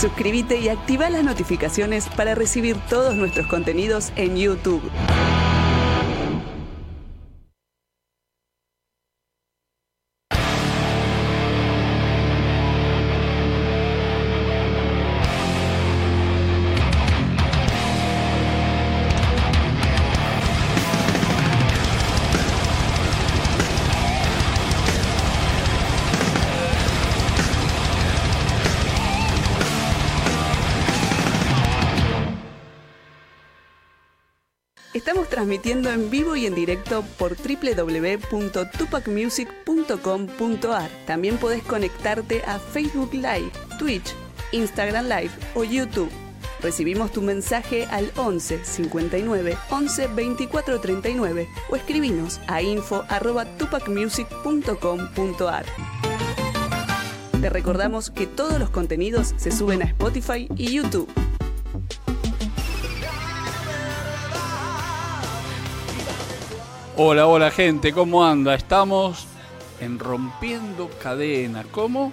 Suscríbete y activa las notificaciones para recibir todos nuestros contenidos en YouTube. En vivo y en directo por www.tupacmusic.com.ar. También podés conectarte a Facebook Live, Twitch, Instagram Live o YouTube. Recibimos tu mensaje al 11 59 11 24 39 o escribinos a info. Te recordamos que todos los contenidos se suben a Spotify y YouTube. Hola, hola gente, ¿cómo anda? Estamos en Rompiendo Cadena. ¿Cómo?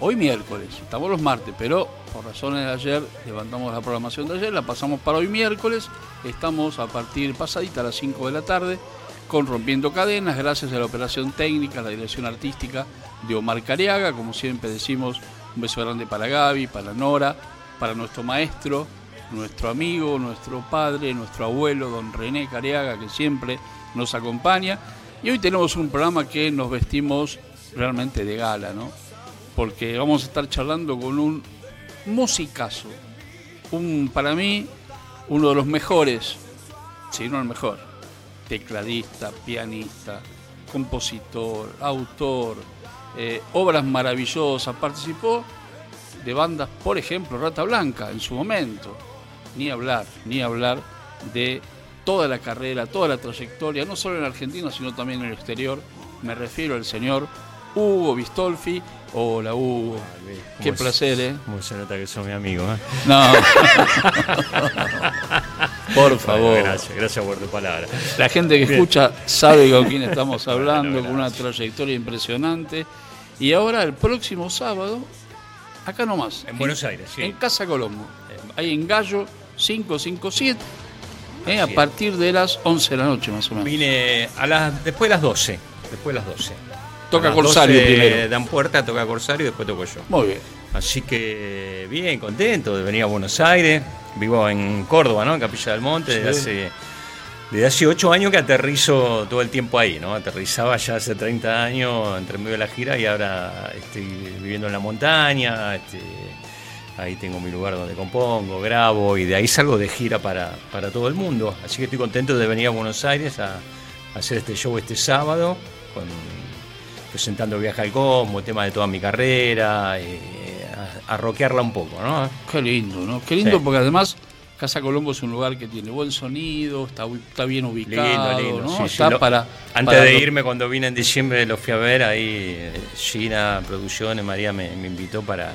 Hoy miércoles, estamos los martes, pero por razones de ayer levantamos la programación de ayer, la pasamos para hoy miércoles. Estamos a partir pasadita a las 5 de la tarde con Rompiendo Cadenas, gracias a la operación técnica, la dirección artística de Omar Cariaga. Como siempre decimos, un beso grande para Gaby, para Nora, para nuestro maestro, nuestro amigo, nuestro padre, nuestro abuelo, don René Cariaga, que siempre nos acompaña. Y hoy tenemos un programa que nos vestimos realmente de gala, ¿no? Porque vamos a estar charlando con un musicazo. Un, para mí, uno de los mejores, si no el mejor, tecladista, pianista, compositor, autor, eh, obras maravillosas. Participó de bandas, por ejemplo, Rata Blanca en su momento. Ni hablar, ni hablar de toda la carrera, toda la trayectoria, no solo en Argentina, sino también en el exterior. Me refiero al señor Hugo Bistolfi. Hola Hugo, qué placer, ¿eh? Muy se nota que son mi amigo, ¿eh? No. por favor. gracias, gracias por tu palabra. La gente que escucha sabe con quién estamos hablando, con una trayectoria impresionante. Y ahora el próximo sábado, acá nomás. En Buenos Aires, sí. En Casa Colombo. Ahí en Gallo 557. Eh, a partir de las 11 de la noche más o menos. Vine a las, después de las 12. Después de las 12. Toca Corsario primero. Dan puerta, toca Corsario y después toco yo. Muy bien. Así que bien, contento de venir a Buenos Aires. Vivo en Córdoba, ¿no? En Capilla del Monte, desde hace desde hace 8 años que aterrizo todo el tiempo ahí, ¿no? Aterrizaba ya hace 30 años entre medio de la gira y ahora estoy viviendo en la montaña, este, ahí tengo mi lugar donde compongo, grabo y de ahí salgo de gira para, para todo el mundo. Así que estoy contento de venir a Buenos Aires a, a hacer este show este sábado, con, presentando Viaje al Cosmo, tema de toda mi carrera, eh, a, a rockearla un poco, ¿no? Qué lindo, ¿no? Qué lindo Sí. porque además Casa Colombo es un lugar que tiene buen sonido, está, está bien ubicado, Lindo, lindo. ¿no? sí, Está lo- para, antes para de lo- irme, cuando vine en diciembre, lo fui a ver. Ahí eh, Gina Producciones, María me, me invitó para,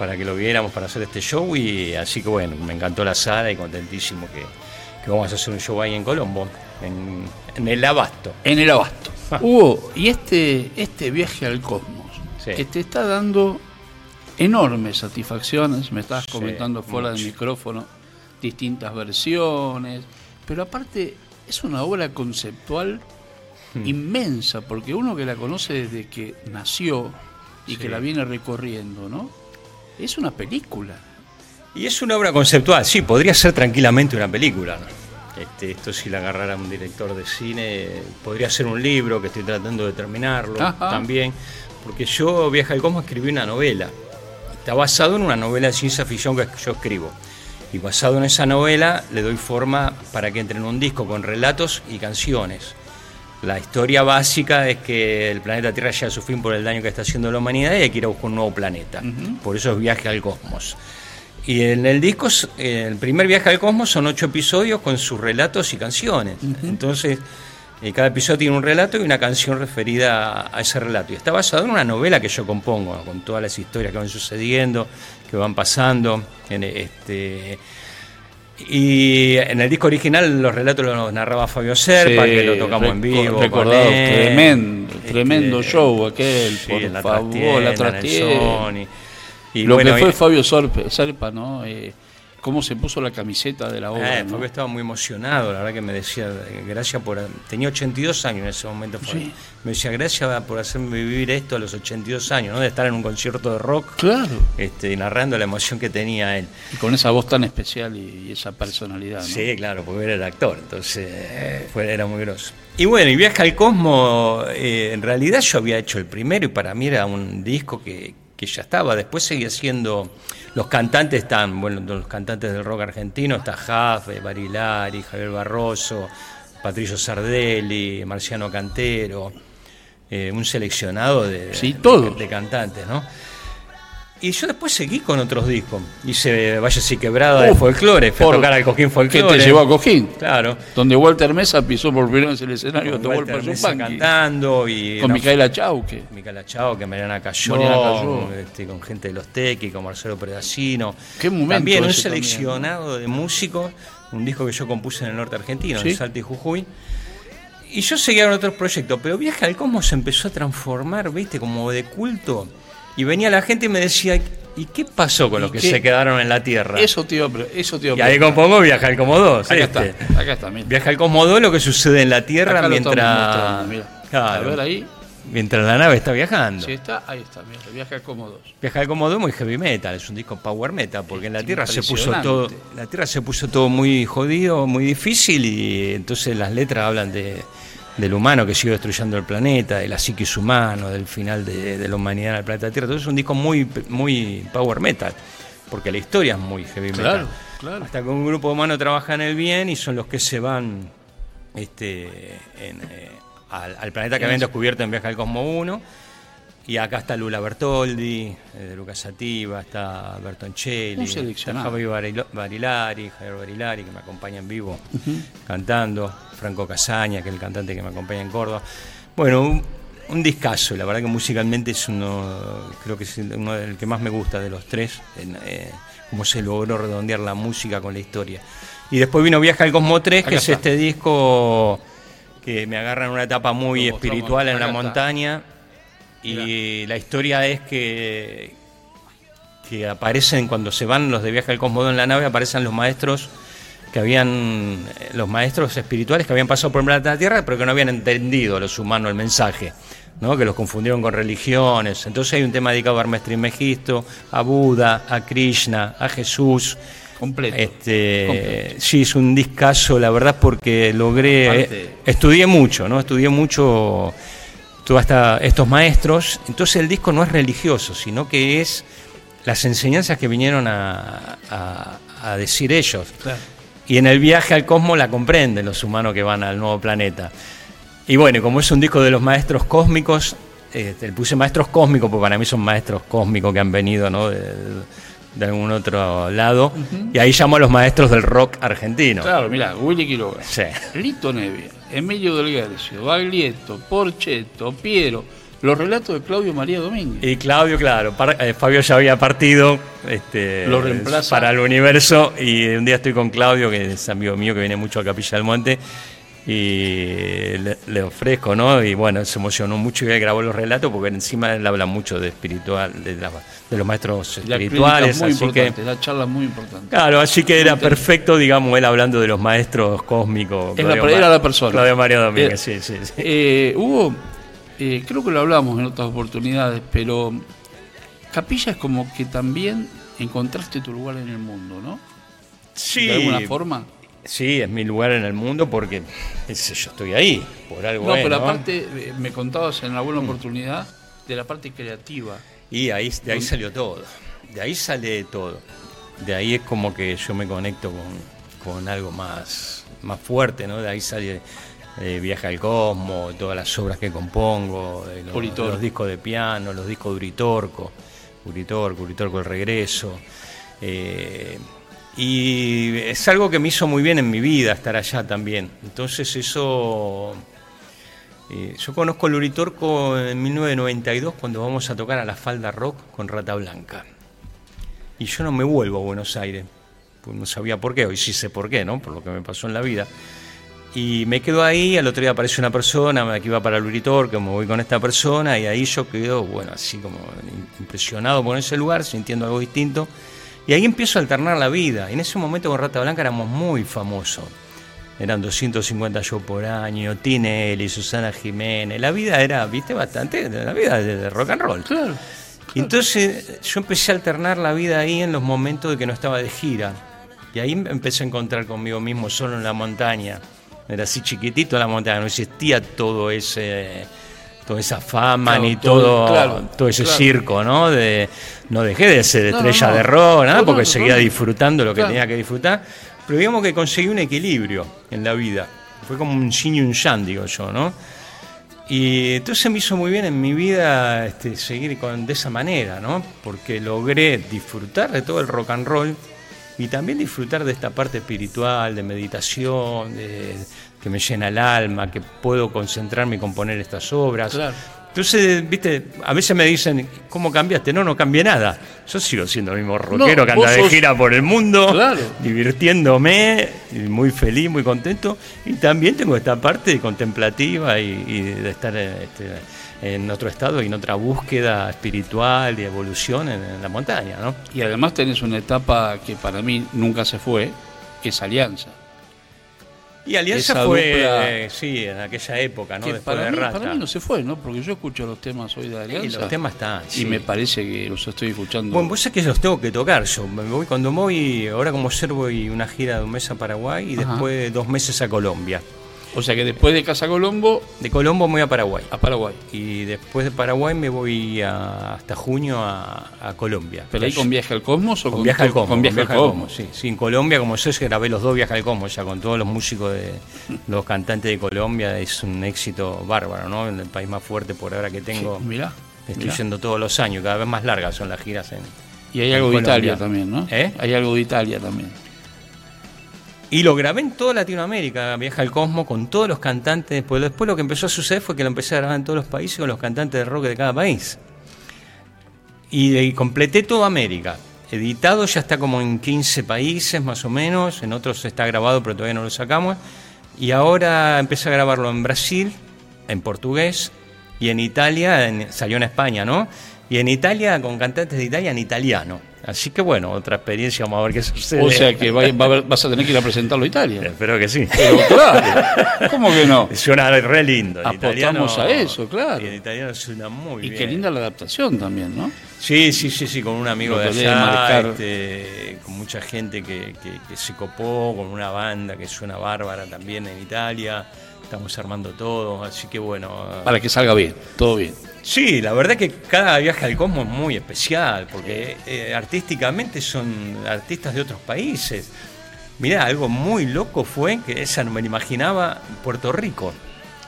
para que lo viéramos, para hacer este show. Y así que bueno, me encantó la sala y contentísimo que, que vamos a hacer un show ahí en Colombo, en, en el Abasto. En el abasto. Hugo, y este, este viaje al cosmos, Sí. que te está dando enormes satisfacciones, me estabas Sí, comentando fuera del micrófono, distintas versiones, pero aparte es una obra conceptual Hmm. inmensa, porque uno que la conoce desde que nació y que la viene recorriendo, ¿no? Es una película. Y es una obra conceptual, sí, podría ser tranquilamente una película. Este, esto si la agarrara un director de cine, podría ser un libro que estoy tratando de terminarlo Ajá. también, porque yo, Viaja al Cosmos, escribí una novela. Está basado en una novela de ciencia ficción que yo escribo. Y basado en esa novela le doy forma para que entre en un disco con relatos y canciones. La historia básica es que el planeta Tierra llega a su fin por el daño que está haciendo la humanidad y hay que ir a buscar un nuevo planeta. Por eso es viaje al cosmos. Y en el disco, el primer viaje al cosmos son ocho episodios con sus relatos y canciones. Entonces, eh, cada episodio tiene un relato y una canción referida a, ese relato. Y está basado en una novela que yo compongo, con todas las historias que van sucediendo, que van pasando. En, este, y en el disco original los relatos los narraba Fabio Serpa, Sí, que lo tocamos en vivo. con recordado, él. tremendo, Este, tremendo show aquel, sí, por la favor, trastienda, la trastienda. Y Lo que fue Fabio Serpa, ¿no? Eh, cómo se puso la camiseta de la obra. Eh, Fabio estaba muy emocionado, la verdad que me decía, gracias por... Tenía 82 años en ese momento, me decía, gracias por hacerme vivir esto a los 82 años, ¿no? de estar en un concierto de rock, claro. este, narrando la emoción que tenía él. Y con esa voz tan especial y, esa personalidad. Sí, claro, porque era el actor, entonces fue, era muy grosso. Y bueno, y Viaje al Cosmo, eh, en realidad yo había hecho el primero y para mí era un disco que, que ya estaba. Después seguía siendo. Los cantantes están, bueno, los cantantes del rock argentino, está Jaffe, Barilari, Javier Barroso, Patricio Sardelli, Marciano Cantero, eh, un seleccionado de, de cantantes, ¿no? Y yo después seguí con otros discos. Hice Vaya y Quebrada de folclore, fue a tocar al Cojín Folclore. Que te llevó a Cojín. Claro. Donde Walter Mesa pisó por primera vez el escenario, con Walter Mesa cantando y... Con Micaela Chauque. Micaela Chauque, Mariana Cayó, Mariana este, con gente de los Tequi, con Marcelo Predacino. Qué momento También un seleccionado de músicos, un disco que yo compuse en el norte argentino, en Salta y Jujuy. Y yo seguía con otros proyectos, pero Viaje al Cosmos se empezó a transformar, viste, como de culto y venía la gente y me decía, ¿y qué pasó con los que se quedaron en la Tierra? Eso tío, eso tío. Y ahí compongo Viaja al 2. Acá está, acá está. Viaja al 2 lo que sucede en la Tierra mientras... a ver ahí. Mientras la nave está viajando. Sí, está, ahí está, mira, Viaja al Cosmo 2. Viaja al Cosmo 2 muy heavy metal, es un disco power metal, porque en la Tierra se puso todo, la Tierra se puso todo muy jodido, muy difícil, y entonces las letras hablan de del humano que sigue destruyendo el planeta, de la psiquis humano, del final de, la humanidad en el planeta Tierra. Entonces es un disco muy, muy power metal, porque la historia es muy heavy metal. Claro. Hasta que un grupo de humanos trabaja en el bien y son los que se van este, eh, al, planeta que habían descubierto en Viaje al Cosmo 1 y acá está Lula Bertoldi, eh, Lucas Sativa, está Bertoncelli, está Javier Barilari, Javier Barilari, que me acompaña en vivo cantando, Franco Casaña, que es el cantante que me acompaña en Córdoba. Bueno, un, discazo, la verdad que musicalmente es uno, creo que es uno del que más me gusta de los tres, eh, cómo se logró redondear la música con la historia. Y después vino Viaja al Cosmo 3, que es este disco que me agarra en una etapa muy espiritual en la montaña y la historia es que, que aparecen cuando se van los de viaje al Cosmodo en la nave, aparecen los maestros que habían, los maestros espirituales que habían pasado por el planeta Tierra, pero que no habían entendido los humanos el mensaje, ¿no? que los confundieron con religiones. Entonces hay un tema dedicado a Hermes Trismegisto, a Buda, a Krishna, a Jesús. Completo. Este, Sí, es un discazo, la verdad, porque logré. estudié mucho, ¿no? Estudié mucho hasta estos maestros. Entonces el disco no es religioso, sino que es las enseñanzas que vinieron a, decir ellos. Y en el viaje al cosmos la comprenden los humanos que van al nuevo planeta. Y bueno, como es un disco de los maestros cósmicos, este, le puse maestros cósmicos, porque para mí son maestros cósmicos que han venido ¿no? de, algún otro lado. Y ahí llamo a los maestros del rock argentino. Claro, mira, Willy Quiroga, Lito Nevia, Emilio del Guercio, Baglietto, Porchetto, Piero, los relatos de Claudio María Domínguez. Y Claudio, claro, eh, Fabio ya había partido este, para el universo y un día estoy con Claudio, que es amigo mío que viene mucho a Capilla del Monte, y le, ofrezco, ¿no? Y bueno, se emocionó mucho y grabó los relatos porque encima él habla mucho de espiritual, de, los maestros espirituales. Muy así que, la charla muy importante. Claro, así que era perfecto, digamos, él hablando de los maestros cósmicos. Es la, era la persona. Claudio María Domínguez, eh, sí, sí. sí. Eh, hubo, eh, creo que lo hablamos en otras oportunidades, pero Capilla es como que también encontraste tu lugar en el mundo, ¿no? Sí. De alguna forma. Sí, es mi lugar en el mundo porque yo estoy ahí, por algo. No, pero aparte, eh, me contabas en alguna oportunidad de la parte creativa. Y ahí, de ahí salió todo, de ahí sale todo. De ahí es como que yo me conecto con, algo más, más fuerte, ¿no? De ahí sale eh, Viaje al Cosmo, todas las obras que compongo, los, discos de piano, los discos de Uritorco, Uritorco, Uritorco el Regreso. Eh, y es algo que me hizo muy bien en mi vida estar allá también. Entonces eso... Eh, yo conozco el Uritorco en 1992 cuando vamos a tocar a la Falda Rock con Rata Blanca. Y yo no me vuelvo a Buenos Aires. Pues no sabía por qué, hoy sí sé por qué, ¿no? Por lo que me pasó en la vida. Y me quedo ahí, al otro día aparece una persona que iba para el Uritor, que me voy con esta persona, y ahí yo quedo, bueno, así como impresionado por ese lugar, sintiendo algo distinto. Y ahí empiezo a alternar la vida. En ese momento con Rata Blanca éramos muy famosos. Eran 250 shows por año, Tinelli, Susana Jiménez. La vida era, viste, bastante, la vida de rock and roll. Claro. Entonces yo empecé a alternar la vida ahí en los momentos de que no estaba de gira. Y ahí empecé a encontrar conmigo mismo solo en la montaña. Era así chiquitito la montaña, no existía todo ese toda esa fama Claro, ni todo- todo, claro, todo ese claro. circo, ¿no? De, no dejé de ser estrella no, no. de rock, nada, porque seguía disfrutando lo que tenía que disfrutar. Pero digamos que conseguí un equilibrio en la vida. Fue como un yin y un yang, digo yo, ¿no? Y entonces me hizo muy bien en mi vida este, seguir con, de esa manera, ¿no? Porque logré disfrutar de todo el rock and roll y también disfrutar de esta parte espiritual, de meditación, de, que me llena el alma, que puedo concentrarme y componer estas obras. Claro. Entonces, viste, a veces me dicen, ¿cómo cambiaste? No, no cambié nada. Yo sigo siendo el mismo rockero que anda de sos- gira por el mundo, Claro. divirtiéndome, muy feliz, muy contento. Y también tengo esta parte contemplativa y, y de estar este, en otro estado y en otra búsqueda espiritual y evolución en, en la montaña, ¿no? Y además tenés una etapa que para mí nunca se fue, que es Alianza. Y Alianza fue, dupla- eh, sí, en aquella época, ¿no? que Después para de mí, Rata. para mí no se fue, ¿no? Porque yo escucho los temas hoy de Y Alianza. los temas están. y sí. me parece que los estoy escuchando. Bueno, vos sabés que los tengo que tocar yo. Me voy, cuando voy, ahora como ser voy una gira de un mes a Paraguay y Ajá. después dos meses a Colombia. O sea que después de Casa Colombo, De Colombo me voy a Paraguay. a Paraguay. Y después de Paraguay me voy a- hasta junio a, a Colombia. ¿Pero ahí con Viaje al Cosmos o Con con, Viaje al Cosmos. Con Viaje al Cosmos. sí. Sí, en Colombia, como sé, grabé los dos Viaje al Cosmos ya con todos los músicos, de los cantantes de Colombia. Es un éxito bárbaro, ¿no? En el país más fuerte por ahora que tengo. Sí, mirá, Estoy mirá. yendo todos los años, cada vez más largas son las giras en, Y hay en algo de Colombia. Italia también, ¿no? ¿Eh? Hay algo de Italia también. Y lo grabé en toda Latinoamérica, Viaja al Cosmos, con todos los cantantes. Pues después lo que empezó a suceder fue que lo empecé a grabar en todos los países con los cantantes de rock de cada país. Y, y completé toda América. Editado ya está como en 15 países más o menos, en otros está grabado pero todavía no lo sacamos. Y ahora empecé a grabarlo en Brasil, en portugués, y en Italia, salió en España, ¿no? Y en Italia, con cantantes de Italia en italiano. Así que bueno, otra experiencia, vamos a ver qué sucede. O sea que va- va a haber- vas a tener que ir a presentarlo a Italia. Espero que sí. Pero claro, ¿cómo que no? Suena re lindo. El Apostamos italiano, a eso, claro. y El italiano suena muy Y bien. qué linda la adaptación también, ¿no? Sí, sí, sí, sí, con un amigo Lo de allá, este, con mucha gente que, que- que se copó, con una banda que suena bárbara también en Italia. Estamos armando todo, así que bueno. Para que salga bien, todo bien. Sí, la verdad que cada viaje al cosmos es muy especial, porque eh, artísticamente son artistas de otros países. Mirá, algo muy loco fue que esa no me lo imaginaba Puerto Rico.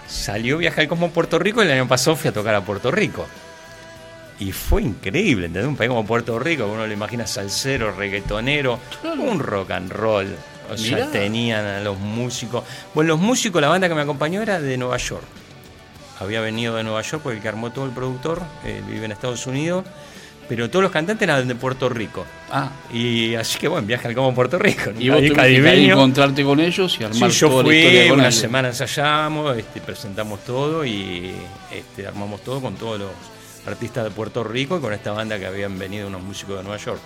Salió Viaje al Cosmos Puerto Rico y el año pasado fui a tocar a Puerto Rico. Y fue increíble, ¿entendés? Un país como Puerto Rico, que uno lo imagina salsero, reggaetonero, un rock and roll. O sea, Mirá. tenían a los músicos. Bueno, los músicos, la banda que me acompañó era de Nueva York. Había venido de Nueva York porque el que armó todo el productor, eh, vive en Estados Unidos, pero todos los cantantes eran de Puerto Rico. Ah, Y así que bueno, viaje al como Puerto Rico. y vos tuviste que a encontrarte con ellos y Sí, armar yo toda la historia fui, con una ellos. semana ensayamos, este, presentamos todo y este, armamos todo con todos los artistas de Puerto Rico y con esta banda que habían venido unos músicos de Nueva York.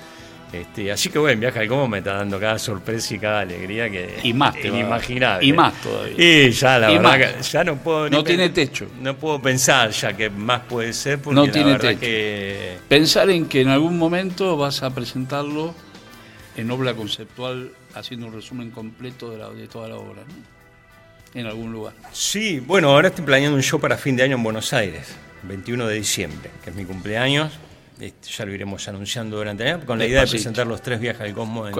Este, así que bueno, Viaje al Como me está dando cada sorpresa y cada alegría que Y más te inimaginable. Y más todavía. Y ya la Y verdad que ya no puedo No tiene techo. No puedo pensar ya que más puede ser porque No la tiene verdad techo. que Pensar en que en algún momento vas a presentarlo en obra conceptual, haciendo un resumen completo de, la- de toda la obra, ¿no? En algún lugar. Sí, bueno, ahora estoy planeando un show para fin de año en Buenos Aires, 21 de diciembre, que es mi cumpleaños. Este, ya lo iremos anunciando durante el año, con la idea de presentar los tres viajes al Cosmos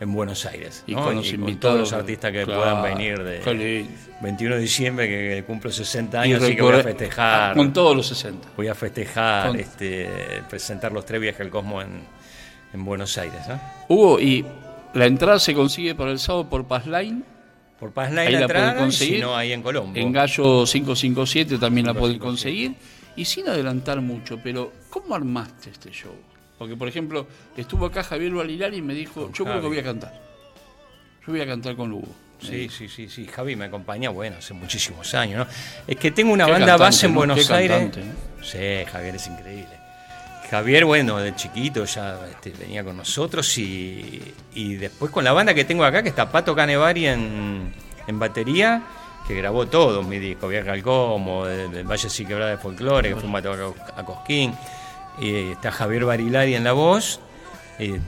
en, Buenos Aires. Y ¿no? con los todos los artistas que Claro, puedan venir de qué lindo. 21 de diciembre, que, que cumplo 60 Y años, así que voy a festejar. Con todos los 60. Voy a festejar, Con- este, presentar los tres viajes al Cosmos en, en Buenos Aires. ¿eh? Hugo, y la entrada se consigue para el sábado por Passline, Por Paz Line Ahí la entrada, pueden conseguir. y si no, ahí en Colombo. en Gallo 557 también la pueden 557. conseguir. Y sin adelantar mucho, pero ¿cómo armaste este show? Porque, por ejemplo, estuvo acá Javier Valilari y me dijo, yo creo que voy a cantar. Yo voy a cantar con Hugo. Sí, sí, sí, sí. Javi me acompaña, bueno, hace muchísimos años, ¿no? Es que tengo una Qué banda cantante, base en ¿no? Buenos Qué Aires. cantante, ¿no? Sí, Javier es increíble. Javier, bueno, de chiquito ya este, venía con nosotros y, y después con la banda que tengo acá, que está Pato Canevari en, en batería, que grabó todo mi disco, Viaje al Como, Valle Quebrada de Folclore, que fuimos a a Cosquín, está Javier Barilari en la voz,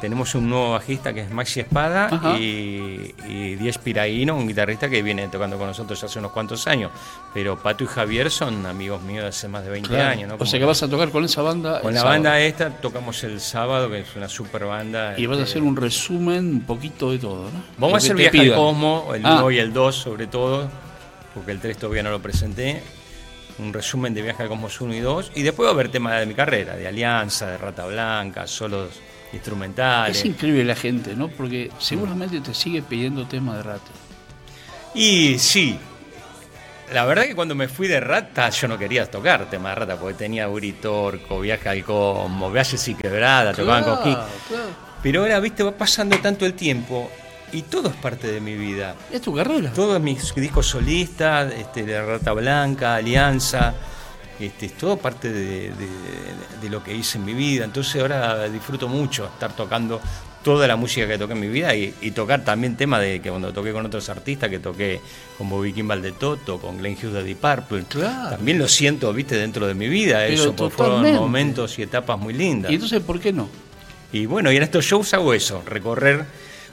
tenemos un nuevo bajista que es Maxi Espada Ajá. y, y Diez Piraíno, un guitarrista que viene tocando con nosotros hace unos cuantos años. Pero Pato y Javier son amigos míos de hace más de 20 Claro. años. ¿no? O sea que vas a tocar con esa banda. con la sábado. banda esta tocamos el sábado, que es una super banda. Y vas a este, hacer un resumen un poquito de todo, ¿no? Vamos Lo a hacer viaje al. Cosmo, el Ah. 1 y el 2 sobre todo, porque el 3 todavía no lo presenté. Un resumen de Viaje al Cosmos 1 y 2. Y después va a haber temas de mi carrera, de Alianza, de Rata Blanca, solos instrumentales. Es increíble la gente, ¿no? Porque seguramente te sigue pidiendo temas de rata. Y sí, la verdad que cuando me fui de Rata yo no quería tocar temas de Rata, porque tenía Uritorco, Viaje al Cosmo, Viajes y Quebrada, tocaban con King. claro. Pero ahora, viste, va pasando tanto el tiempo y todo es parte de mi vida. Es tu carrera. Todos mis discos solistas, este, de Rata Blanca, Alianza, este, es todo parte de, de- de lo que hice en mi vida. Entonces ahora disfruto mucho estar tocando toda la música que toqué en mi vida y, y tocar también temas de que cuando toqué con otros artistas, que toqué con Bobby Kimball de Toto, con Glenn Hughes de Deep Purple. Claro. También lo siento, viste, dentro de mi vida, Pero eso, porque fueron momentos y etapas muy lindas. Y entonces, ¿por qué no? Y bueno, y en estos shows hago eso, recorrer,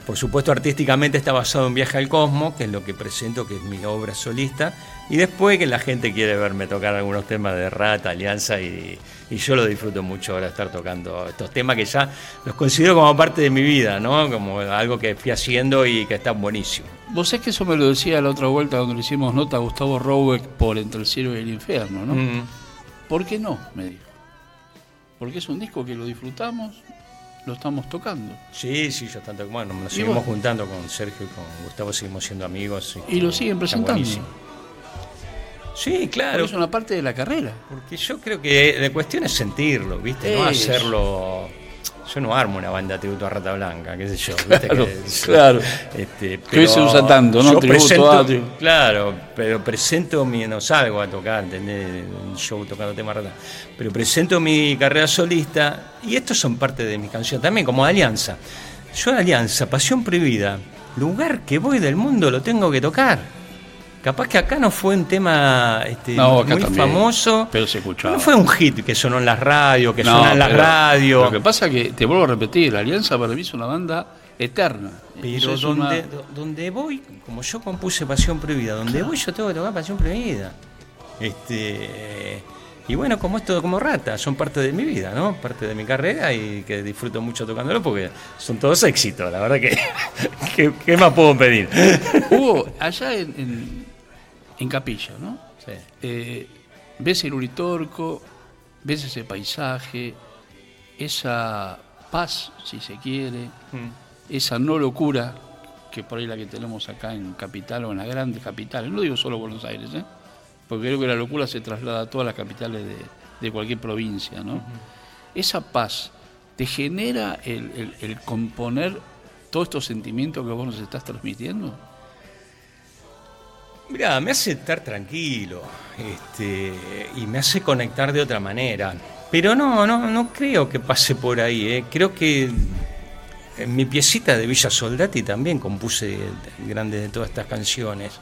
por supuesto artísticamente está basado en Viaje al Cosmos, que es lo que presento, que es mi obra solista, y después que la gente quiere verme tocar algunos temas de Rata, Alianza, y, y yo lo disfruto mucho ahora estar tocando estos temas que ya los considero como parte de mi vida, ¿no? Como algo que fui haciendo y que está buenísimo. Vos sabés que eso me lo decía la otra vuelta cuando le hicimos nota a Gustavo Roweck por Entre el cielo y el infierno, ¿no? Mm. ¿Por qué no? Me dijo. Porque es un disco que lo disfrutamos, lo estamos tocando. Sí, sí, yo tanto bueno, nos seguimos vos- juntando con Sergio y con Gustavo, seguimos siendo amigos. Y lo siguen presentando. buenísimo. Sí, claro. es una parte de la carrera. Porque yo creo que la cuestión es sentirlo, ¿viste? No hacerlo. Yo no armo una banda tributo a Rata Blanca, qué sé yo. ¿viste? Claro, Que- claro. Este, Que hoy se usa tanto, ¿no? yo Tributo presento- a tri- Claro, pero presento mi. No salgo a tocar, ¿entendés? Un show tocando temas Rata. Pero presento mi carrera solista y estos son parte de mi canción también, como de Alianza. Yo de Alianza, Pasión Prohibida, lugar que voy del mundo lo tengo que tocar. Capaz que acá no fue un tema este, No, muy también, famoso. pero se escuchaba. No fue un hit que sonó en las radios, que No, suena en las radios. Lo que pasa que, te vuelvo a repetir, la Alianza para mí es una banda eterna. Pero Es donde, una- donde voy, como yo compuse Pasión Prohibida, donde voy yo tengo que tocar Pasión Prohibida. Este, y bueno, como esto, como rata, son parte de mi vida, ¿no? Parte de mi carrera y que disfruto mucho tocándolo porque son todos éxitos, la verdad que. ¿Qué, qué más puedo pedir? Hugo, allá en, en, en Capilla, ¿no? Sí. Eh, ves el Uritorco, ves ese paisaje, esa paz, si se quiere, esa no locura, que por ahí la que tenemos acá en Capital o en las grandes capitales, no digo solo Buenos Aires, ¿eh? porque creo que la locura se traslada a todas las capitales de, de cualquier provincia, ¿no? Esa paz te genera el, el- el componer todos estos sentimientos que vos nos estás transmitiendo. Mirá, me hace estar tranquilo este, y me hace conectar de otra manera. Pero no, no, no creo que pase por ahí. ¿eh? Creo que en mi piecita de Villa Soldati también compuse grandes de todas estas canciones.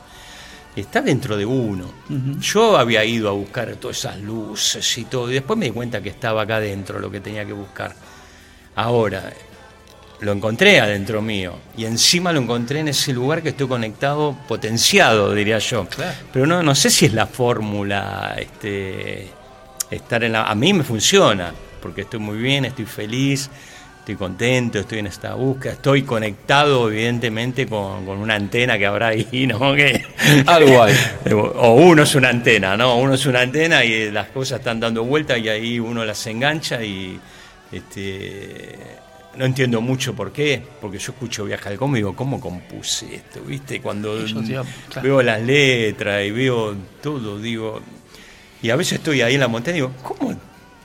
Está dentro de uno. Yo había ido a buscar todas esas luces y todo, y después me di cuenta que estaba acá dentro lo que tenía que buscar. Ahora, lo encontré adentro mío y encima lo encontré en ese lugar que estoy conectado, potenciado, diría yo. Claro. Pero no, no sé si es la fórmula, este, estar en la... A mí me funciona, porque estoy muy bien, estoy feliz, estoy contento, estoy en esta búsqueda, estoy conectado evidentemente con, con una antena que habrá ahí, ¿no? Que, Algo hay. o uno es una antena, ¿no? Uno es una antena y las cosas están dando vuelta y ahí uno las engancha y este no entiendo mucho por qué, porque yo escucho Viaja al Cómo y digo, ¿cómo compuse esto? ¿Viste? Cuando claro. veo las letras y veo todo, digo, y a veces estoy ahí en la montaña y digo, ¿cómo,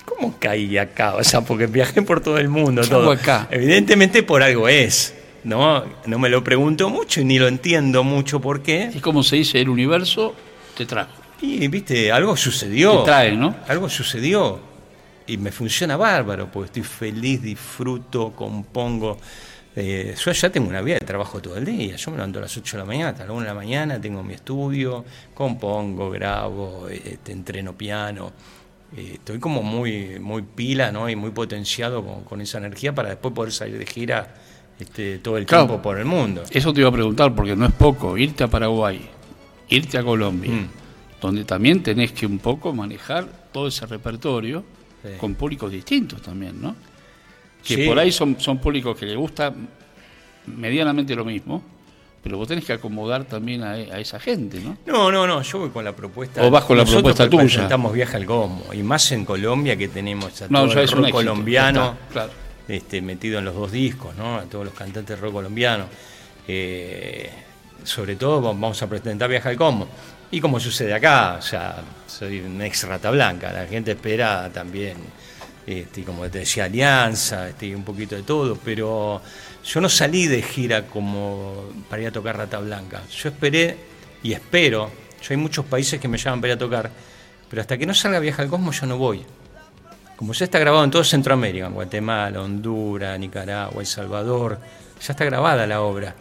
cómo caí acá? O sea, porque viajé por todo el mundo. ¿Qué Todo. acá? Evidentemente por algo es. No, no me lo pregunto mucho y ni lo entiendo mucho por qué. Es como se dice, el universo te trajo. Y, viste, algo sucedió. Te trae, ¿no? Algo sucedió. Y me funciona bárbaro, porque estoy feliz, disfruto, compongo. Eh, yo ya tengo una vida de trabajo todo el día. Yo me levanto a las 8 de la mañana, hasta las 1 de la mañana, tengo mi estudio, compongo, grabo, eh, te entreno piano. Eh, estoy como muy, muy pila ¿no? y muy potenciado con, esa energía para después poder salir de gira este, todo el tiempo por el mundo. Eso te iba a preguntar, porque no es poco irte a Paraguay, irte a Colombia, mm. donde también tenés que un poco manejar todo ese repertorio con públicos distintos también, ¿no? Que por ahí son, son públicos que les gusta medianamente lo mismo, pero vos tenés que acomodar también a, esa gente, ¿no? No, no, no, yo voy con la propuesta. O vas con la propuesta tuya. Estamos viaje al Cosmo, y más en Colombia que tenemos a todo el rock colombiano este, metido en los dos discos, ¿no? A todos los cantantes rock colombianos. Eh, sobre todo vamos a presentar Viaje al Cosmo. Y como sucede acá, o sea, soy un ex rata blanca, la gente espera también, este, como te decía, alianza, este, un poquito de todo, pero yo no salí de gira como para ir a tocar Rata Blanca. Yo esperé y espero. Yo hay muchos países que me llaman para ir a tocar, pero hasta que no salga Viaja al Cosmos yo no voy. Como ya está grabado en todo Centroamérica, en Guatemala, Honduras, Nicaragua, El Salvador, ya está grabada la obra.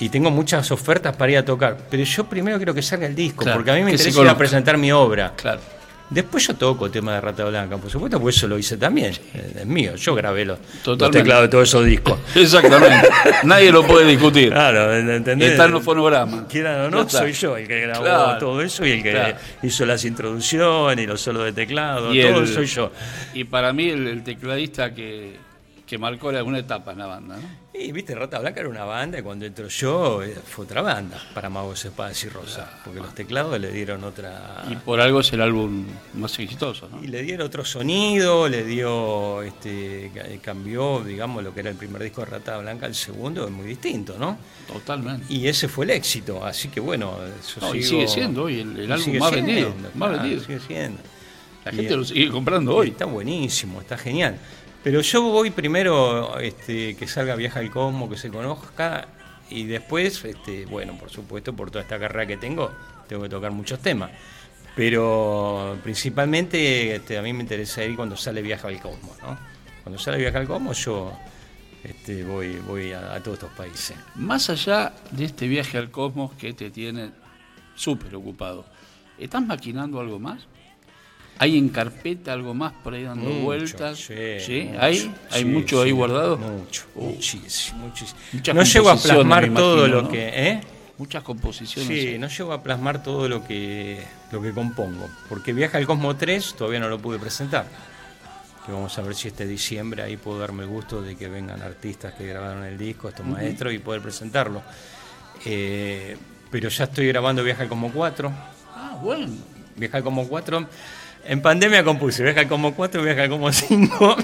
Y tengo muchas ofertas para ir a tocar, pero yo primero quiero que salga el disco, porque a mí me interesa ir a presentar mi obra. Claro. Después yo toco el tema de Rata Blanca, por supuesto, porque eso lo hice también. Es mío, yo grabé los, teclados de todos esos discos. Exactamente. Nadie lo puede discutir. Claro, ¿entendés? Está en los fonogramas. Quieran o no, soy yo el que grabó todo eso y el que hizo las introducciones y los solos de teclado, todo soy yo. Y para mí el tecladista que que marcó alguna etapa en la banda, ¿no? Y viste, Rata Blanca era una banda y cuando entró yo eh, fue otra banda para Magos, Espadas y Rosa, porque los teclados le dieron otra... Y por algo es el álbum más exitoso, ¿no? Y le dieron otro sonido, le dio, este, cambió, digamos, lo que era el primer disco de Rata Blanca al segundo, es muy distinto, ¿no? Totalmente. Y ese fue el éxito, así que bueno, eso y sigue siendo hoy el, álbum más vendido. Más vendido. Sigue siendo. La gente lo sigue comprando hoy. Está buenísimo, está genial. Pero yo voy primero este, que salga Viaja al Cosmo, que se conozca, y después, este, bueno, por supuesto, por toda esta carrera que tengo, tengo que tocar muchos temas. Pero principalmente este, a mí me interesa ir cuando sale Viaja al Cosmo, ¿no? Cuando sale Viaja al Cosmo yo este, voy, a, a, todos estos países. Más allá de este viaje al cosmos que te tiene súper ocupado, ¿estás maquinando algo más? ¿Hay en carpeta algo más por ahí dando vueltas? Sí, ¿Hay? ¿Hay mucho ahí guardado? Mucho, uh. muchísimo, muchísimo. no llego a plasmar todo lo que... ¿eh? Muchas composiciones. Sí, no llego a plasmar todo lo que, lo que compongo, porque Viaja al Cosmo 3 todavía no lo pude presentar. Que vamos a ver si este diciembre ahí puedo darme el gusto de que vengan artistas que grabaron el disco, estos maestros, y poder presentarlo. Eh, pero ya estoy grabando Viaja al Cosmo 4. Ah, bueno. Viaja al Cosmo 4 en pandemia compuse viaja como 4, viaja como 5.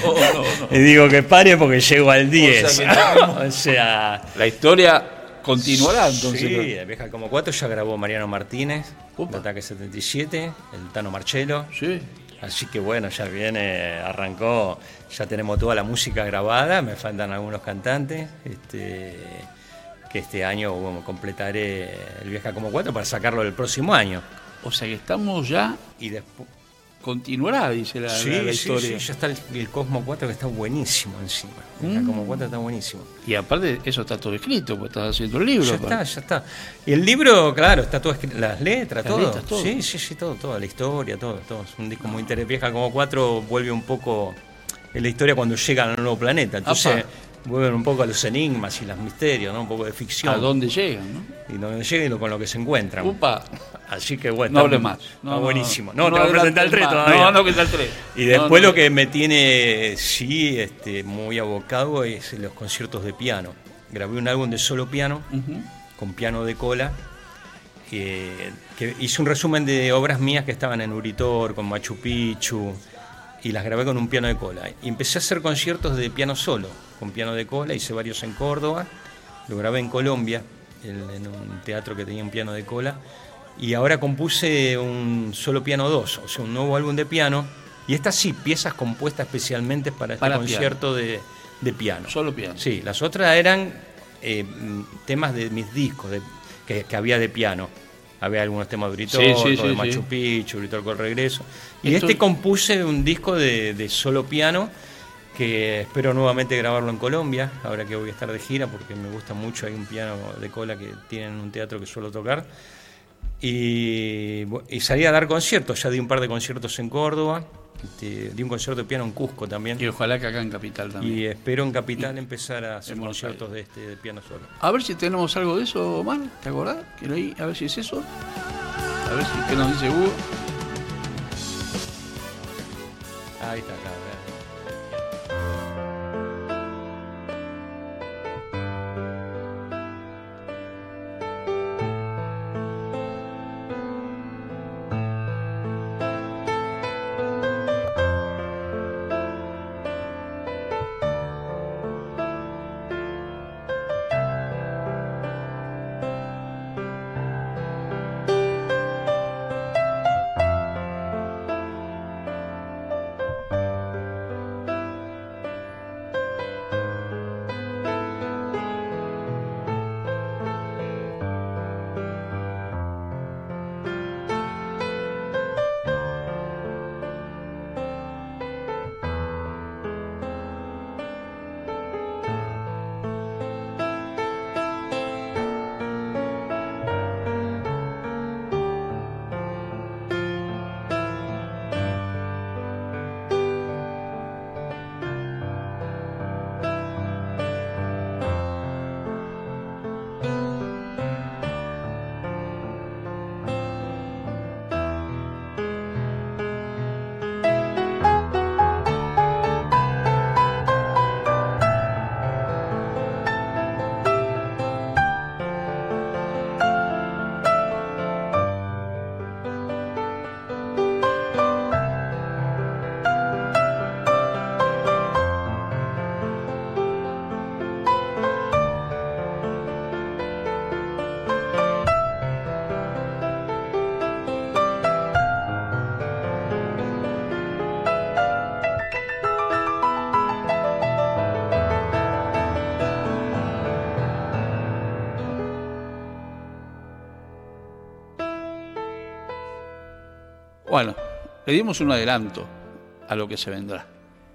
y digo que pare porque llego al 10. O sea, la historia continuará entonces. Sí, viaja como 4 ya grabó Mariano Martínez, el Ataque 77, el Tano Marchelo. Sí. Así que bueno, ya viene, arrancó, ya tenemos toda la música grabada, me faltan algunos cantantes. Este, que este año completaré el Viaja como 4 para sacarlo el próximo año. O sea que estamos ya. Y después. Continuará, dice la, historia. Sí, ya está el, Cosmo 4 que está buenísimo encima. El mm. Cosmo 4 está buenísimo. Y aparte, eso está todo escrito, pues estás haciendo el libro. Ya está, ya está. Y el libro, claro, está todo escrito, las letras, todo. Sí, sí, sí, todo, toda la historia, todo, todo. Es un disco muy interesante. Vieja como 4 vuelve un poco en la historia cuando llega al nuevo planeta. Entonces, vuelven un poco a los enigmas y los misterios, ¿no? Un poco de ficción. A dónde llegan, ¿no? Y donde llegan y con lo que se encuentran. Upa. Así que bueno. No hable más. No, buenísimo. No, no, te voy a presentar el 3 todavía. No, no, que está el 3. Y después lo que me tiene, sí, este, muy abocado es los conciertos de piano. Grabé un álbum de solo piano, con piano de cola. que hice un resumen de obras mías que estaban en Uritor, con Machu Picchu, y las grabé con un piano de cola. Y empecé a hacer conciertos de piano solo, con piano de cola, hice varios en Córdoba, lo grabé en Colombia, en, un teatro que tenía un piano de cola, y ahora compuse un solo piano 2, o sea, un nuevo álbum de piano, y estas sí, piezas compuestas especialmente para este concierto de, de piano. Solo piano. Sí, las otras eran eh, temas de mis discos de, que, que había de piano. Había algunos temas de Britorco, Sí, sí, sí, de. Machu Picchu, el Regreso. Y Esto- este compuse un disco de, de solo piano que espero nuevamente grabarlo en Colombia, ahora que voy a estar de gira, porque me gusta mucho. Hay un piano de cola que tienen en un teatro que suelo tocar. Y, y salí a dar conciertos, ya di un par de conciertos en Córdoba, este, di un concierto de piano en Cusco también. Y ojalá que acá en Capital también. Y espero en Capital empezar a hacer conciertos de este de piano solo. A ver si tenemos algo de eso, Omar. ¿Te acordás? Que leí, a ver si es eso. A ver si qué nos dice Hugo. Ahí está, acá. acá. Le dimos un adelanto a lo que se vendrá.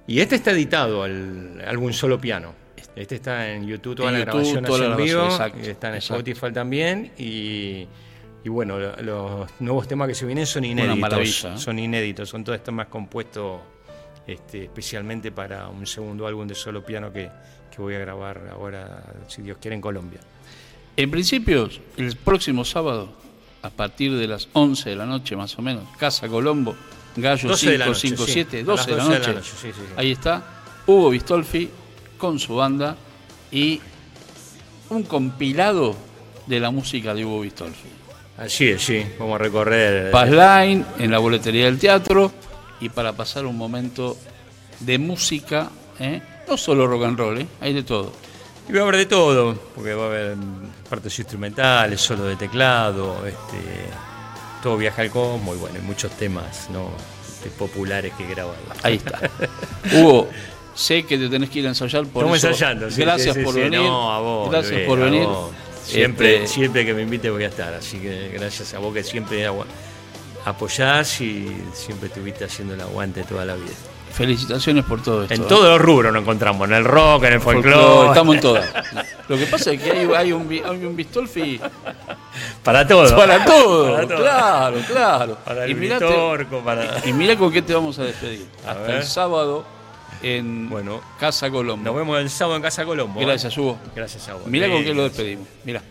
Y este está editado, el álbum solo piano. Este está en YouTube, toda En la YouTube, grabación toda la en vivo, exacto, está en exacto. Spotify también. Y, y bueno, lo- los nuevos temas que se vienen son inéditos. ¿eh? Son inéditos, son todos temas compuestos este, especialmente para un segundo álbum de solo piano que, que voy a grabar ahora, si Dios quiere, en Colombia. En principio, el próximo sábado, a partir de las 11 de la noche más o menos, Casa Colombo, Gallo 12 de la noche, 557, sí. 12, A de la las 12 noche. Ahí está, Hugo Bistolfi con su banda y un compilado de la música de Hugo Bistolfi. Así es, sí, vamos a recorrer. Paz Line en la boletería del teatro y para pasar un momento de música, ¿eh? no solo rock and roll, ¿eh? hay de todo. Y va a haber de todo, porque va a haber mm, partes instrumentales, solo de teclado, este, todo viaja al cosmo y bueno, hay muchos temas ¿no? populares que he grabado. Ahí está. Hugo, sé que te tenés que ir a ensayar por Estamos eso, ensayando, sí, Gracias sí, sí, por venir. No, a vos. Gracias Luis, por venir. Siempre, Este, siempre que me invite voy a estar, así que gracias a vos que siempre apoyás y siempre estuviste haciendo el aguante toda la vida. Felicitaciones por todo esto. En ¿eh? todos los rubros nos encontramos, en el rock, en el Folclore, Estamos en todas. Lo que pasa es que hay, hay un, hay un Bistolfi para todo. para todo. Para todo. Claro, claro. Para y, el mirate- Vitorco, para... y mira con qué te vamos a despedir. A Hasta ver. el sábado en Bueno, Casa Colombo. nos vemos el sábado en Casa Colombo. ¿eh? Gracias, Hugo. Gracias a vos. Mira con qué lo Gracias. despedimos. Mira.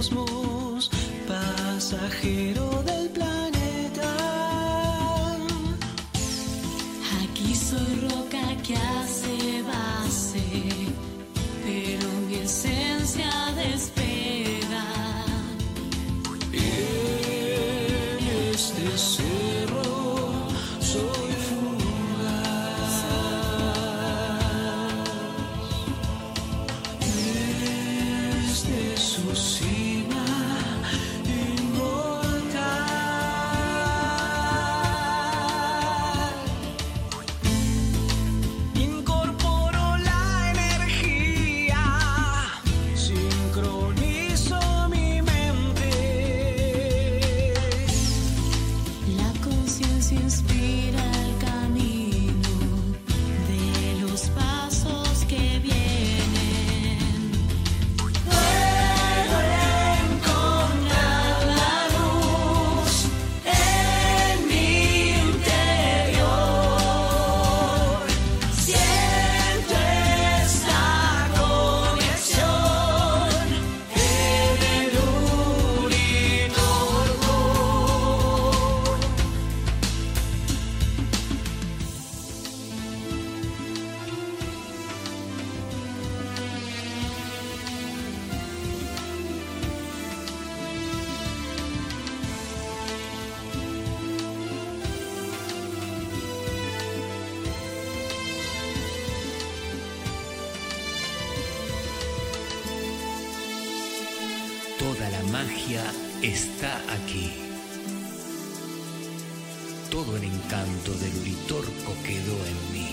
Cosmos, pasajero está aquí. Todo el encanto del Uritorco quedó en mí.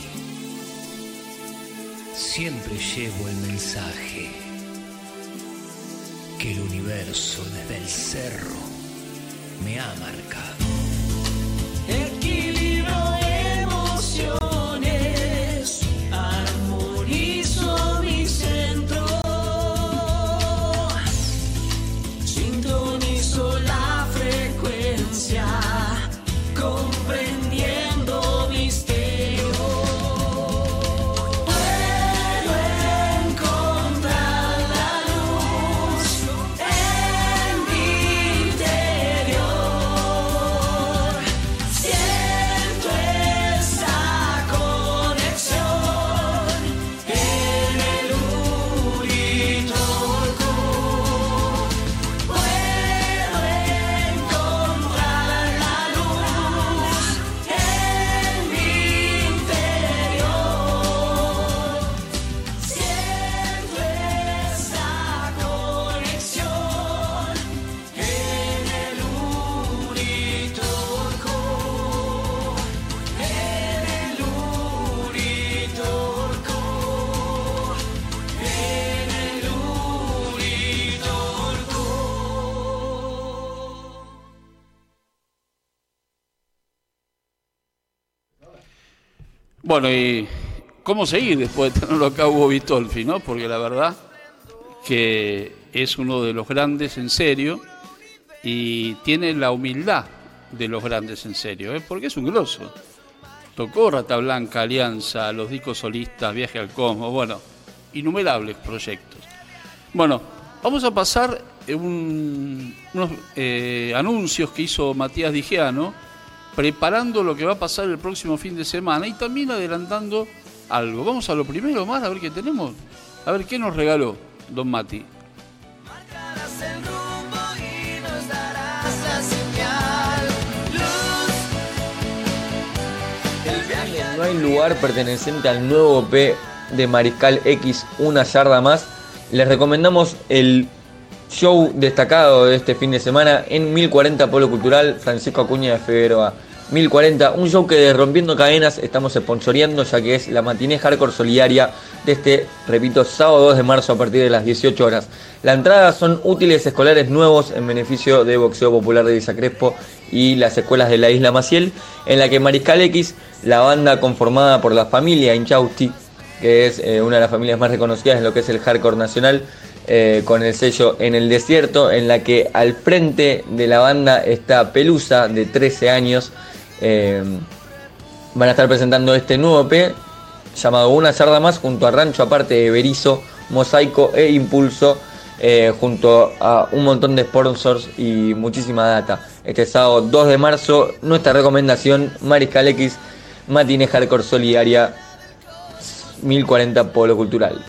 Siempre llevo el mensaje que el universo desde el cerro me ha marcado. Bueno, y cómo seguir después de tenerlo acá Hugo Vitolfi, ¿no? Porque la verdad que es uno de los grandes en serio y tiene la humildad de los grandes en serio, ¿eh? Porque es un grosso. Tocó Rata Blanca, Alianza, los discos solistas, Viaje al Cosmos, bueno, innumerables proyectos. Bueno, vamos a pasar un- unos eh, anuncios que hizo Matías Digiano, preparando lo que va a pasar el próximo fin de semana y también adelantando algo. Vamos a lo primero, más a ver qué tenemos. A ver qué nos regaló Don Mati. No hay lugar perteneciente al nuevo P de Mariscal X, una yarda más. Les recomendamos el show destacado de este fin de semana en 1040 Polo Cultural Francisco Acuña de Figueroa. 1040, un show que de Rompiendo Cadenas estamos sponsoreando ya que es la matiné hardcore solidaria de este, repito, sábado 2 de marzo a partir de las 18 horas. La entrada son útiles escolares nuevos en beneficio de Boxeo Popular de Villa Crespo y las escuelas de la Isla Maciel, en la que Mariscal X, la banda conformada por la familia Inchausti, que es eh, una de las familias más reconocidas en lo que es el hardcore nacional, eh, con el sello En el Desierto, en la que al frente de la banda está Pelusa, de 13 años. Eh, van a estar presentando este nuevo EP llamado Una Yarda Más junto a Rancho Aparte de Berizo, Mosaico e Impulso. eh, junto a un montón de sponsors y muchísima data. Este sábado 2 de marzo, nuestra recomendación, Mariscal X, Matine Hardcore Solidaria, 1040 Polo Cultural.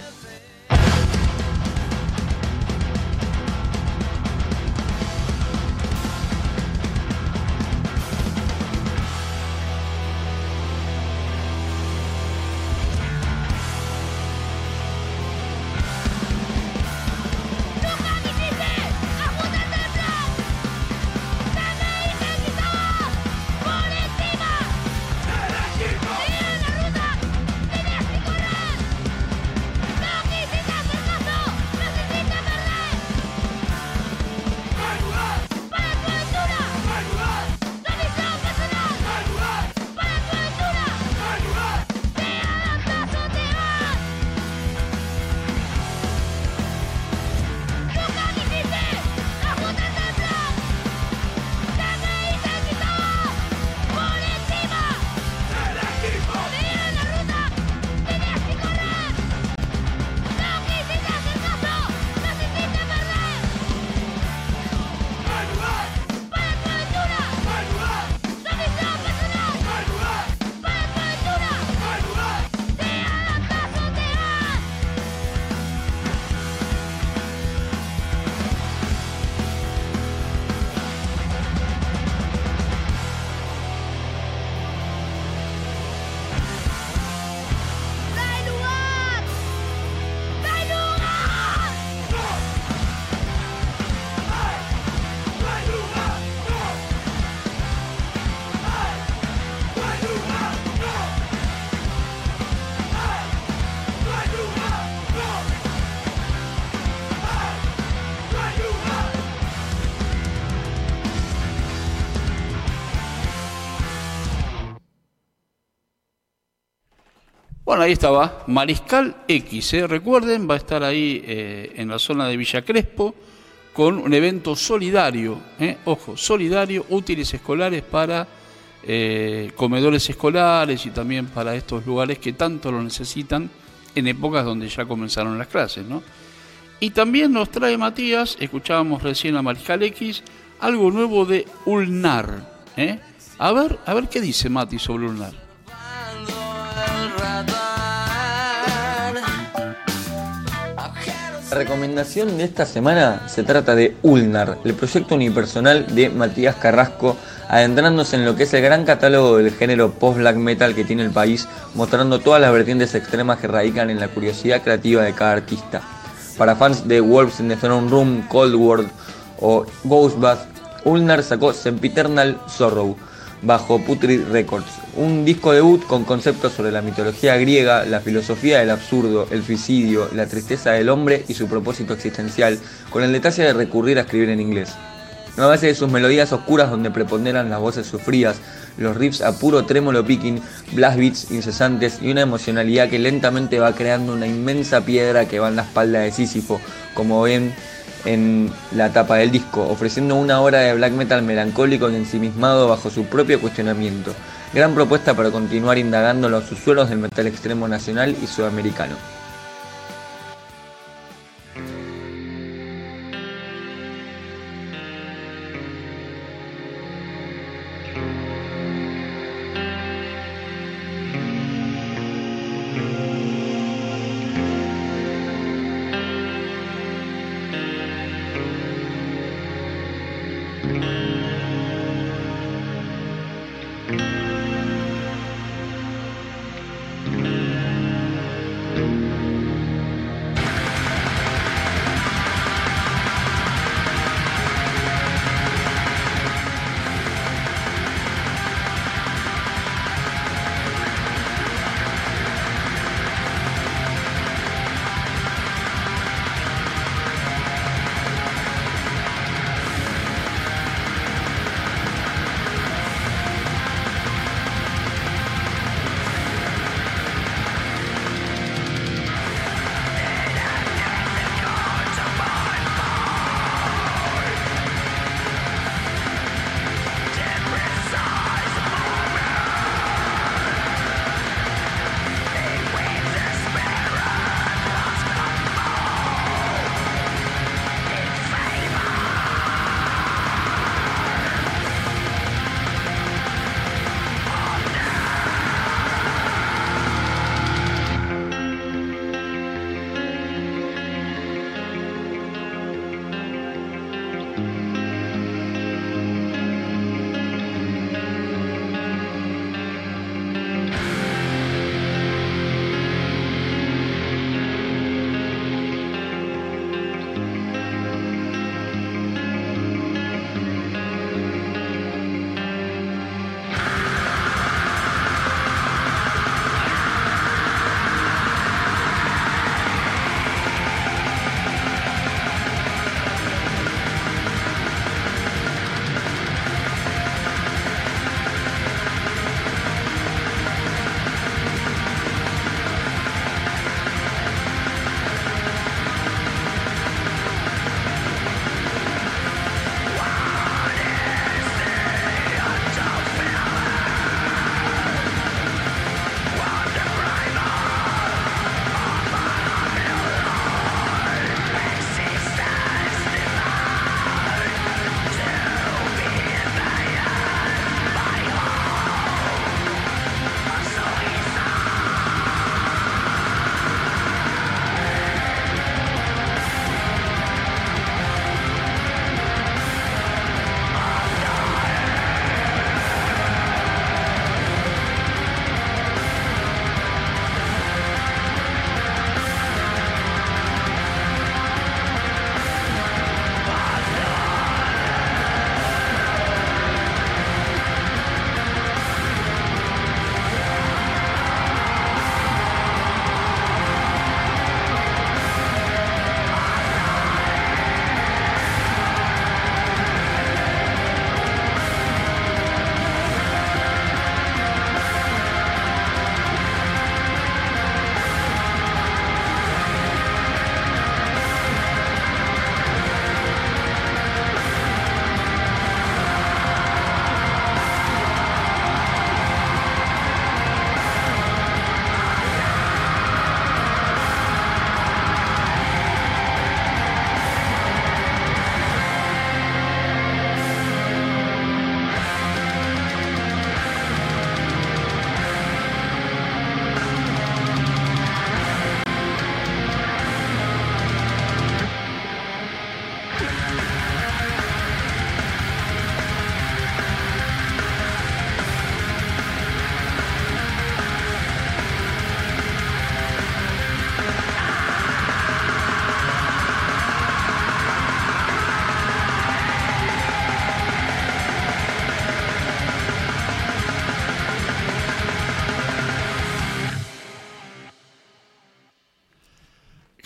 Ahí estaba, Mariscal X, ¿eh? recuerden, va a estar ahí eh, en la zona de Villa Crespo con un evento solidario, ¿eh? ojo, solidario, útiles escolares para comedores escolares y también para estos lugares que tanto lo necesitan en épocas donde ya comenzaron las clases, ¿no? Y también nos trae Matías, escuchábamos recién a Mariscal X, algo nuevo de Ulnar. A ver, a ver qué dice Mati sobre Ulnar. La recomendación de esta semana se trata de Ulnar, el proyecto unipersonal de Matías Carrasco, adentrándose en lo que es el gran catálogo del género post-black metal que tiene el país, mostrando todas las vertientes extremas que radican en la curiosidad creativa de cada artista. Para fans de Wolves in the Throne Room, Cold World o Ghostbath, Ulnar sacó Sempiternal Sorrow bajo Putrid Records, un disco debut con conceptos sobre la mitología griega, la filosofía del absurdo, el suicidio, la tristeza del hombre y su propósito existencial, con el detalle de recurrir a escribir en inglés. A base de sus melodías oscuras donde preponderan las voces sufridas, los riffs a puro trémolo picking, blast beats incesantes y una emocionalidad que lentamente va creando una inmensa piedra que va en la espalda de Sísifo, como ven en la tapa del disco, ofreciendo una hora de black metal melancólico y ensimismado bajo su propio cuestionamiento. Gran propuesta para continuar indagando los subsuelos del metal extremo nacional y sudamericano.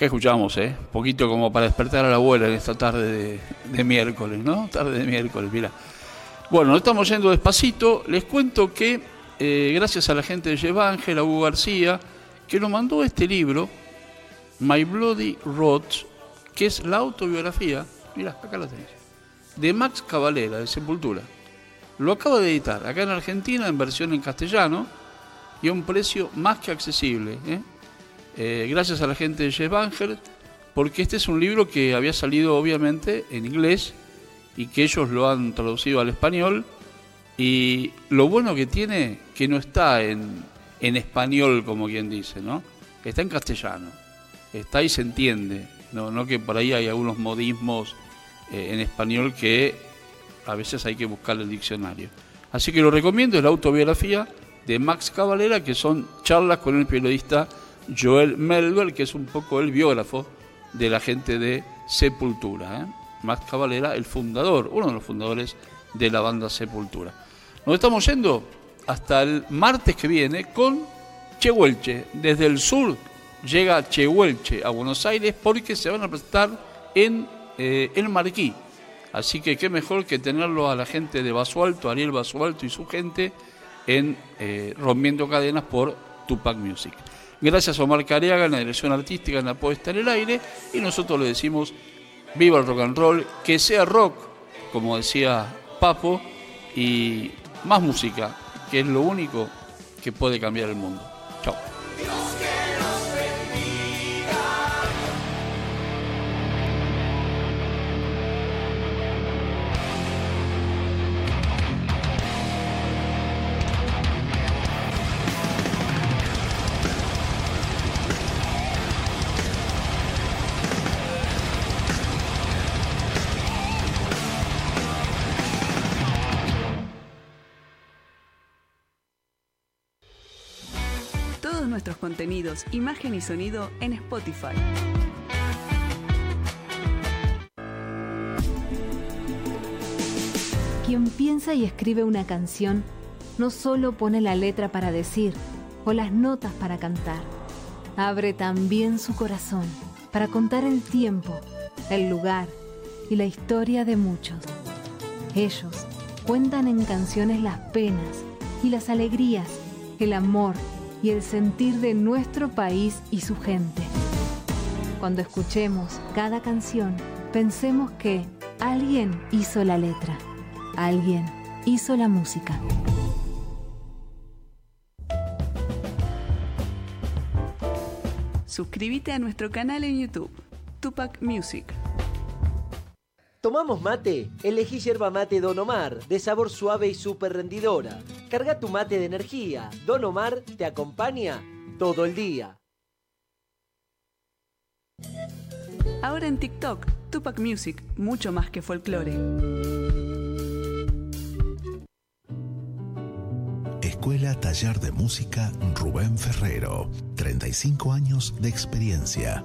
¿Qué escuchamos, eh? Un poquito como para despertar a la abuela en esta tarde de, miércoles, ¿no? Tarde de miércoles, mira. Bueno, no estamos yendo despacito. Les cuento que eh, gracias a la gente de Jeff Ángel, a Hugo García, que nos mandó este libro, My Bloody Roads, que es la autobiografía, mira, acá la tenés, de Max Cavalera, de Sepultura. Lo acaba de editar acá en Argentina en versión en castellano y a un precio más que accesible. ¿eh? Eh, gracias a la gente de Jeff Ángel, porque este es un libro que había salido obviamente en inglés y que ellos lo han traducido al español. Y lo bueno que tiene, que no está en, en español, como quien dice, ¿no? Está en castellano. Está y se entiende. No, no que por ahí hay algunos modismos eh, en español que a veces hay que buscar el diccionario. Así que lo recomiendo, es la autobiografía de Max Cavalera, que son charlas con el periodista Joel Melville, que es un poco el biógrafo de la gente de Sepultura. ¿eh? Max Cavalera, el fundador, uno de los fundadores de la banda Sepultura. Nos estamos yendo hasta el martes que viene con Chehuelche. Desde el sur llega Chehuelche a Buenos Aires porque se van a presentar en eh, el Marquí. Así que qué mejor que tenerlo a la gente de Basualto, Ariel Basualto y su gente en eh, Rompiendo Cadenas por Tupac Music. Gracias a Omar Cariaga en la dirección artística, en la puesta en el aire, y nosotros le decimos viva el rock and roll, que sea rock, como decía Papo, y más música, que es lo único que puede cambiar el mundo. Chao. Nuestros contenidos, imagen y sonido en Spotify. Quien piensa y escribe una canción no solo pone la letra para decir o las notas para cantar, abre también su corazón para contar el tiempo, el lugar y la historia de muchos. Ellos cuentan en canciones las penas y las alegrías, el amor y el sentir de nuestro país y su gente. Cuando escuchemos cada canción, pensemos que alguien hizo la letra, alguien hizo la música. Suscríbete a nuestro canal en YouTube, Tupac Music. ¿Tomamos mate? Elegí yerba mate Don Omar, de sabor suave y súper rendidora. Carga tu mate de energía. Don Omar te acompaña todo el día. Ahora en TikTok, Tupac Music, mucho más que folclore. Escuela Taller de Música Rubén Ferrero. 35 años de experiencia.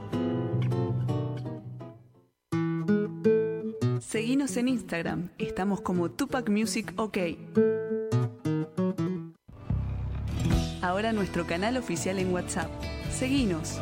Seguinos en Instagram, estamos como Tupac Music OK. Ahora nuestro canal oficial en WhatsApp. Seguinos.